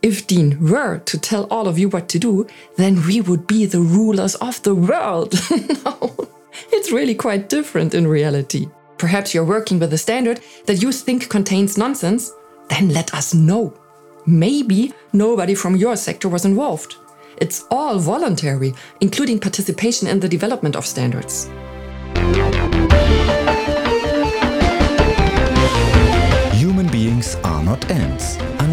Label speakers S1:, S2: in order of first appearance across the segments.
S1: If DIN were to tell all of you what to do, then we would be the rulers of the world. no, it's really quite different in reality. Perhaps you're working with a standard that you think contains nonsense, then let us know. Maybe nobody from your sector was involved. It's all voluntary, including participation in the development of standards.
S2: Human beings are not ants.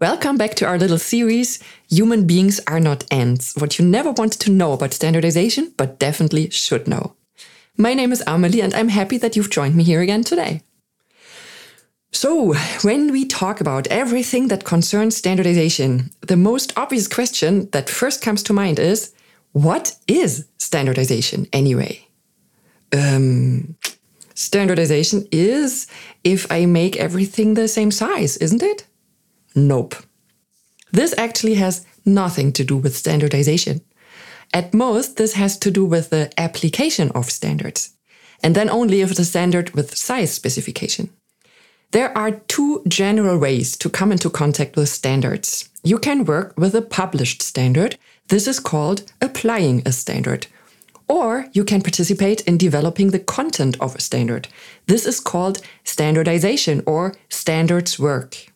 S1: Welcome back to our little series Human Beings Are Not Ants. What you never wanted to know about standardization, but definitely should know. My name is Amelie, and I'm happy that you've joined me here again today. So, when we talk about everything that concerns standardization, the most obvious question that first comes to mind is what is standardization anyway? Um, standardization is if I make everything the same size, isn't it? Nope. This actually has nothing to do with standardization. At most, this has to do with the application of standards, and then only if the standard with size specification. There are two general ways to come into contact with standards. You can work with a published standard. This is called applying a standard. Or you can participate in developing the content of a standard. This is called standardization or standards work.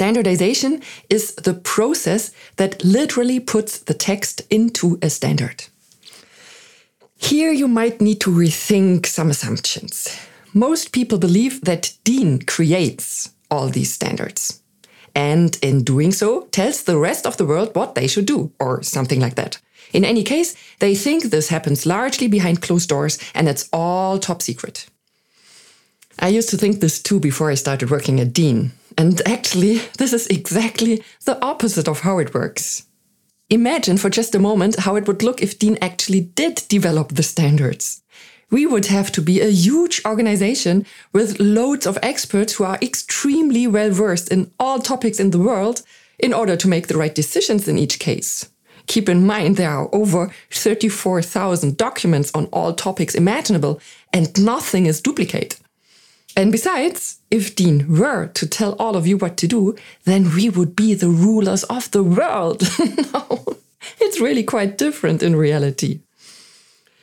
S1: Standardization is the process that literally puts the text into a standard. Here you might need to rethink some assumptions. Most people believe that DIN creates all these standards and in doing so tells the rest of the world what they should do or something like that. In any case, they think this happens largely behind closed doors and it's all top secret. I used to think this too before I started working at DIN. And actually, this is exactly the opposite of how it works. Imagine for just a moment how it would look if DIN actually did develop the standards. We would have to be a huge organization with loads of experts who are extremely well versed in all topics in the world in order to make the right decisions in each case. Keep in mind there are over 34,000 documents on all topics imaginable and nothing is duplicate. And besides, if DIN were to tell all of you what to do, then we would be the rulers of the world. no, it's really quite different in reality.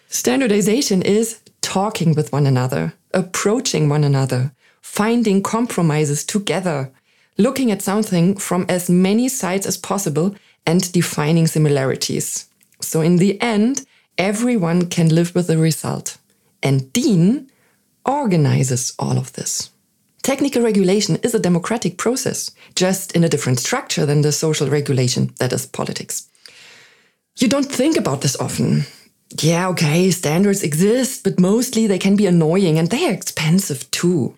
S1: Standardization is talking with one another, approaching one another, finding compromises together, looking at something from as many sides as possible and defining similarities. So in the end, everyone can live with the result. And Dean organizes all of this. Technical regulation is a democratic process, just in a different structure than the social regulation that is politics. You don't think about this often. Yeah, okay, standards exist, but mostly they can be annoying and they are expensive too.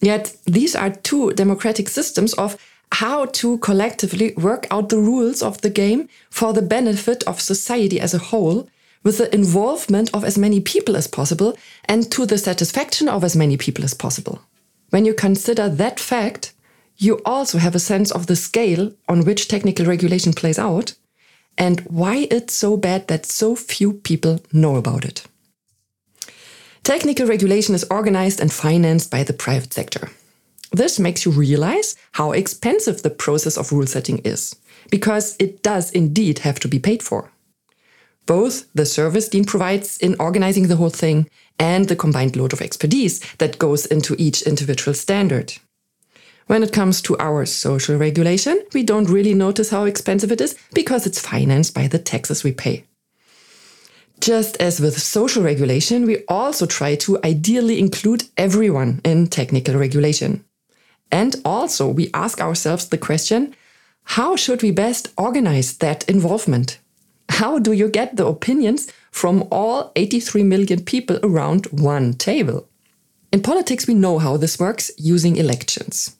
S1: Yet these are two democratic systems of how to collectively work out the rules of the game for the benefit of society as a whole with the involvement of as many people as possible and to the satisfaction of as many people as possible. When you consider that fact, you also have a sense of the scale on which technical regulation plays out and why it's so bad that so few people know about it. Technical regulation is organized and financed by the private sector. This makes you realize how expensive the process of rule setting is, because it does indeed have to be paid for both the service DIN provides in organizing the whole thing and the combined load of expertise that goes into each individual standard. When it comes to our social regulation, we don't really notice how expensive it is because it's financed by the taxes we pay. Just as with social regulation, we also try to ideally include everyone in technical regulation. And also, we ask ourselves the question how should we best organize that involvement? How do you get the opinions from all 83 million people around one table? In politics, we know how this works using elections.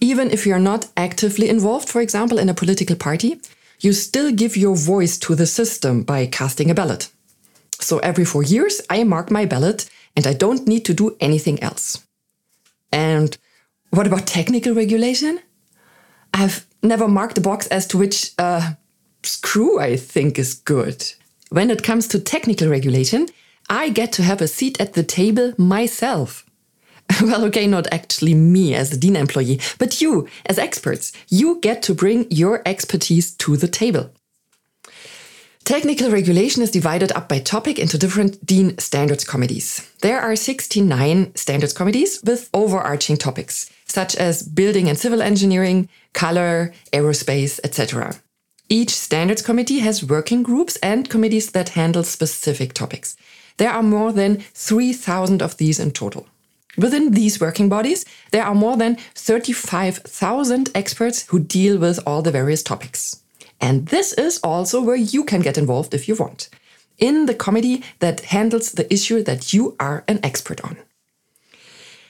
S1: Even if you're not actively involved, for example, in a political party, you still give your voice to the system by casting a ballot. So every four years, I mark my ballot and I don't need to do anything else. And what about technical regulation? I've never marked a box as to which uh, screw I think is good. When it comes to technical regulation, I get to have a seat at the table myself. well, okay, not actually me as a DIN employee, but you as experts. You get to bring your expertise to the table. Technical regulation is divided up by topic into different DIN standards committees. There are 69 standards committees with overarching topics, such as building and civil engineering, color, aerospace, etc. Each standards committee has working groups and committees that handle specific topics. There are more than 3,000 of these in total. Within these working bodies, there are more than 35,000 experts who deal with all the various topics. And this is also where you can get involved if you want, in the committee that handles the issue that you are an expert on.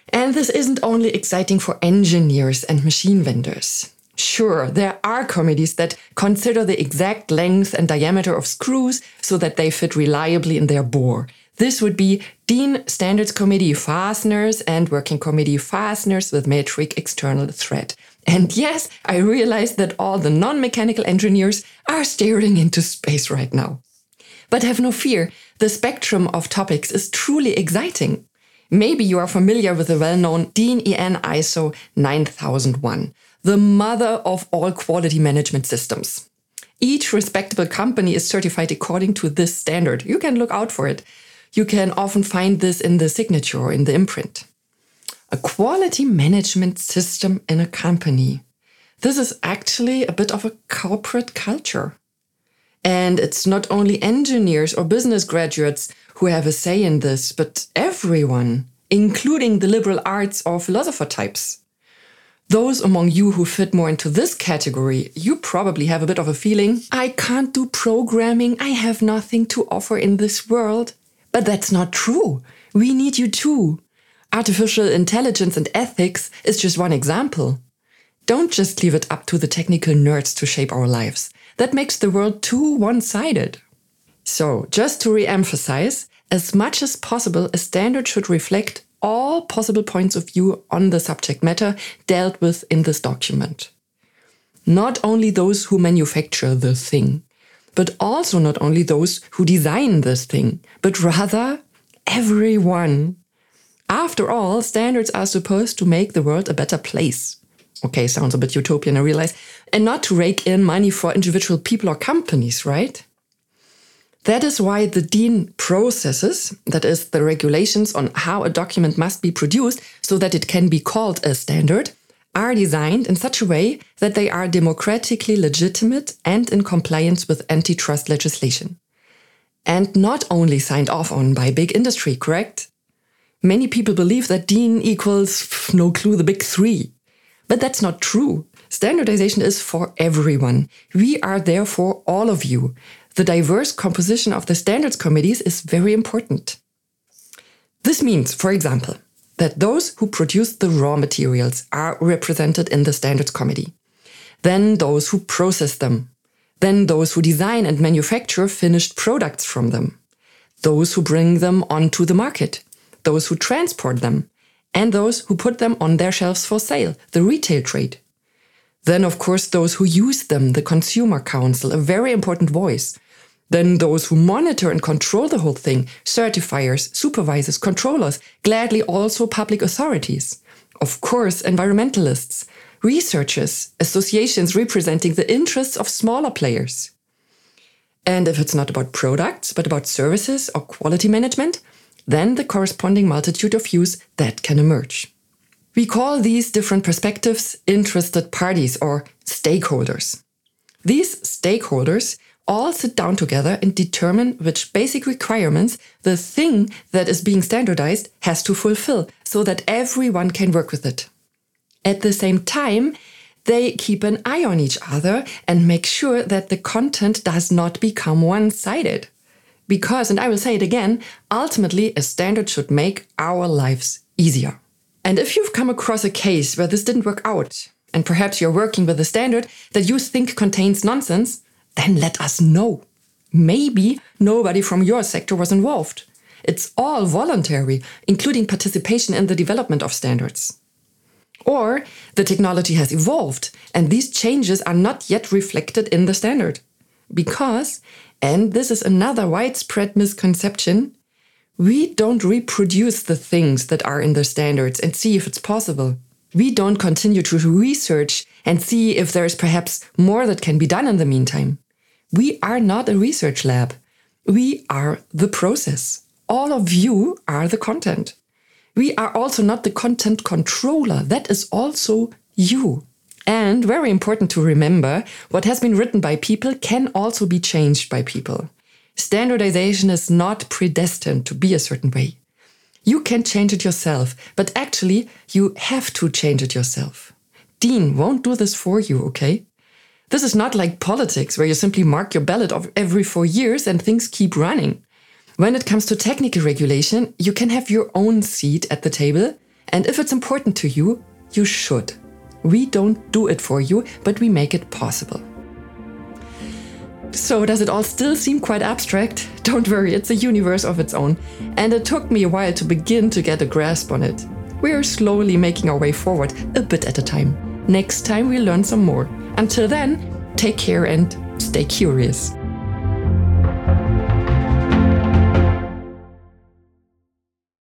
S1: And this isn't only exciting for engineers and machine vendors. Sure, there are committees that consider the exact length and diameter of screws so that they fit reliably in their bore. This would be DIN Standards Committee fasteners and Working Committee fasteners with metric external thread. And yes, I realize that all the non-mechanical engineers are staring into space right now. But have no fear, the spectrum of topics is truly exciting. Maybe you are familiar with the well-known DIN EN ISO 9001, the mother of all quality management systems. Each respectable company is certified according to this standard. You can look out for it. You can often find this in the signature or in the imprint a quality management system in a company. This is actually a bit of a corporate culture. And it's not only engineers or business graduates who have a say in this, but everyone, including the liberal arts or philosopher types. Those among you who fit more into this category, you probably have a bit of a feeling I can't do programming, I have nothing to offer in this world. But that's not true. We need you too. Artificial intelligence and ethics is just one example. Don't just leave it up to the technical nerds to shape our lives. That makes the world too one sided. So, just to re emphasize, as much as possible, a standard should reflect all possible points of view on the subject matter dealt with in this document. Not only those who manufacture the thing, but also not only those who design this thing, but rather everyone. After all, standards are supposed to make the world a better place. Okay, sounds a bit utopian, I realize. And not to rake in money for individual people or companies, right? That is why the DIN processes, that is, the regulations on how a document must be produced so that it can be called a standard, are designed in such a way that they are democratically legitimate and in compliance with antitrust legislation. And not only signed off on by big industry, correct? Many people believe that DIN equals, no clue, the big three. But that's not true. Standardization is for everyone. We are there for all of you. The diverse composition of the standards committees is very important. This means, for example, that those who produce the raw materials are represented in the standards committee. Then those who process them. Then those who design and manufacture finished products from them. Those who bring them onto the market those who transport them, and those who put them on their shelves for sale, the retail trade. Then, of course, those who use them, the Consumer Council, a very important voice. Then those who monitor and control the whole thing, certifiers, supervisors, controllers, gladly also public authorities. Of course, environmentalists, researchers, associations representing the interests of smaller players. And if it's not about products, but about services or quality management, then the corresponding multitude of views that can emerge. We call these different perspectives interested parties or stakeholders. These stakeholders all sit down together and determine which basic requirements the thing that is being standardized has to fulfill so that everyone can work with it. At the same time, they keep an eye on each other and make sure that the content does not become one sided. Because, and I will say it again, ultimately a standard should make our lives easier. And if you've come across a case where this didn't work out, and perhaps you're working with a standard that you think contains nonsense, then let us know. Maybe nobody from your sector was involved. It's all voluntary, including participation in the development of standards. Or the technology has evolved and these changes are not yet reflected in the standard. Because, and this is another widespread misconception, we don't reproduce the things that are in the standards and see if it's possible. We don't continue to research and see if there is perhaps more that can be done in the meantime. We are not a research lab. We are the process. All of you are the content. We are also not the content controller. That is also you. And very important to remember, what has been written by people can also be changed by people. Standardization is not predestined to be a certain way. You can change it yourself, but actually, you have to change it yourself. DIN won't do this for you, okay? This is not like politics where you simply mark your ballot every four years and things keep running. When it comes to technical regulation, you can have your own seat at the table, and if it's important to you, you should. We don't do it for you, but we make it possible. So, does it all still seem quite abstract? Don't worry, it's a universe of its own, and it took me a while to begin to get a grasp on it. We are slowly making our way forward, a bit at a time. Next time, we'll learn some more. Until then, take care and stay curious.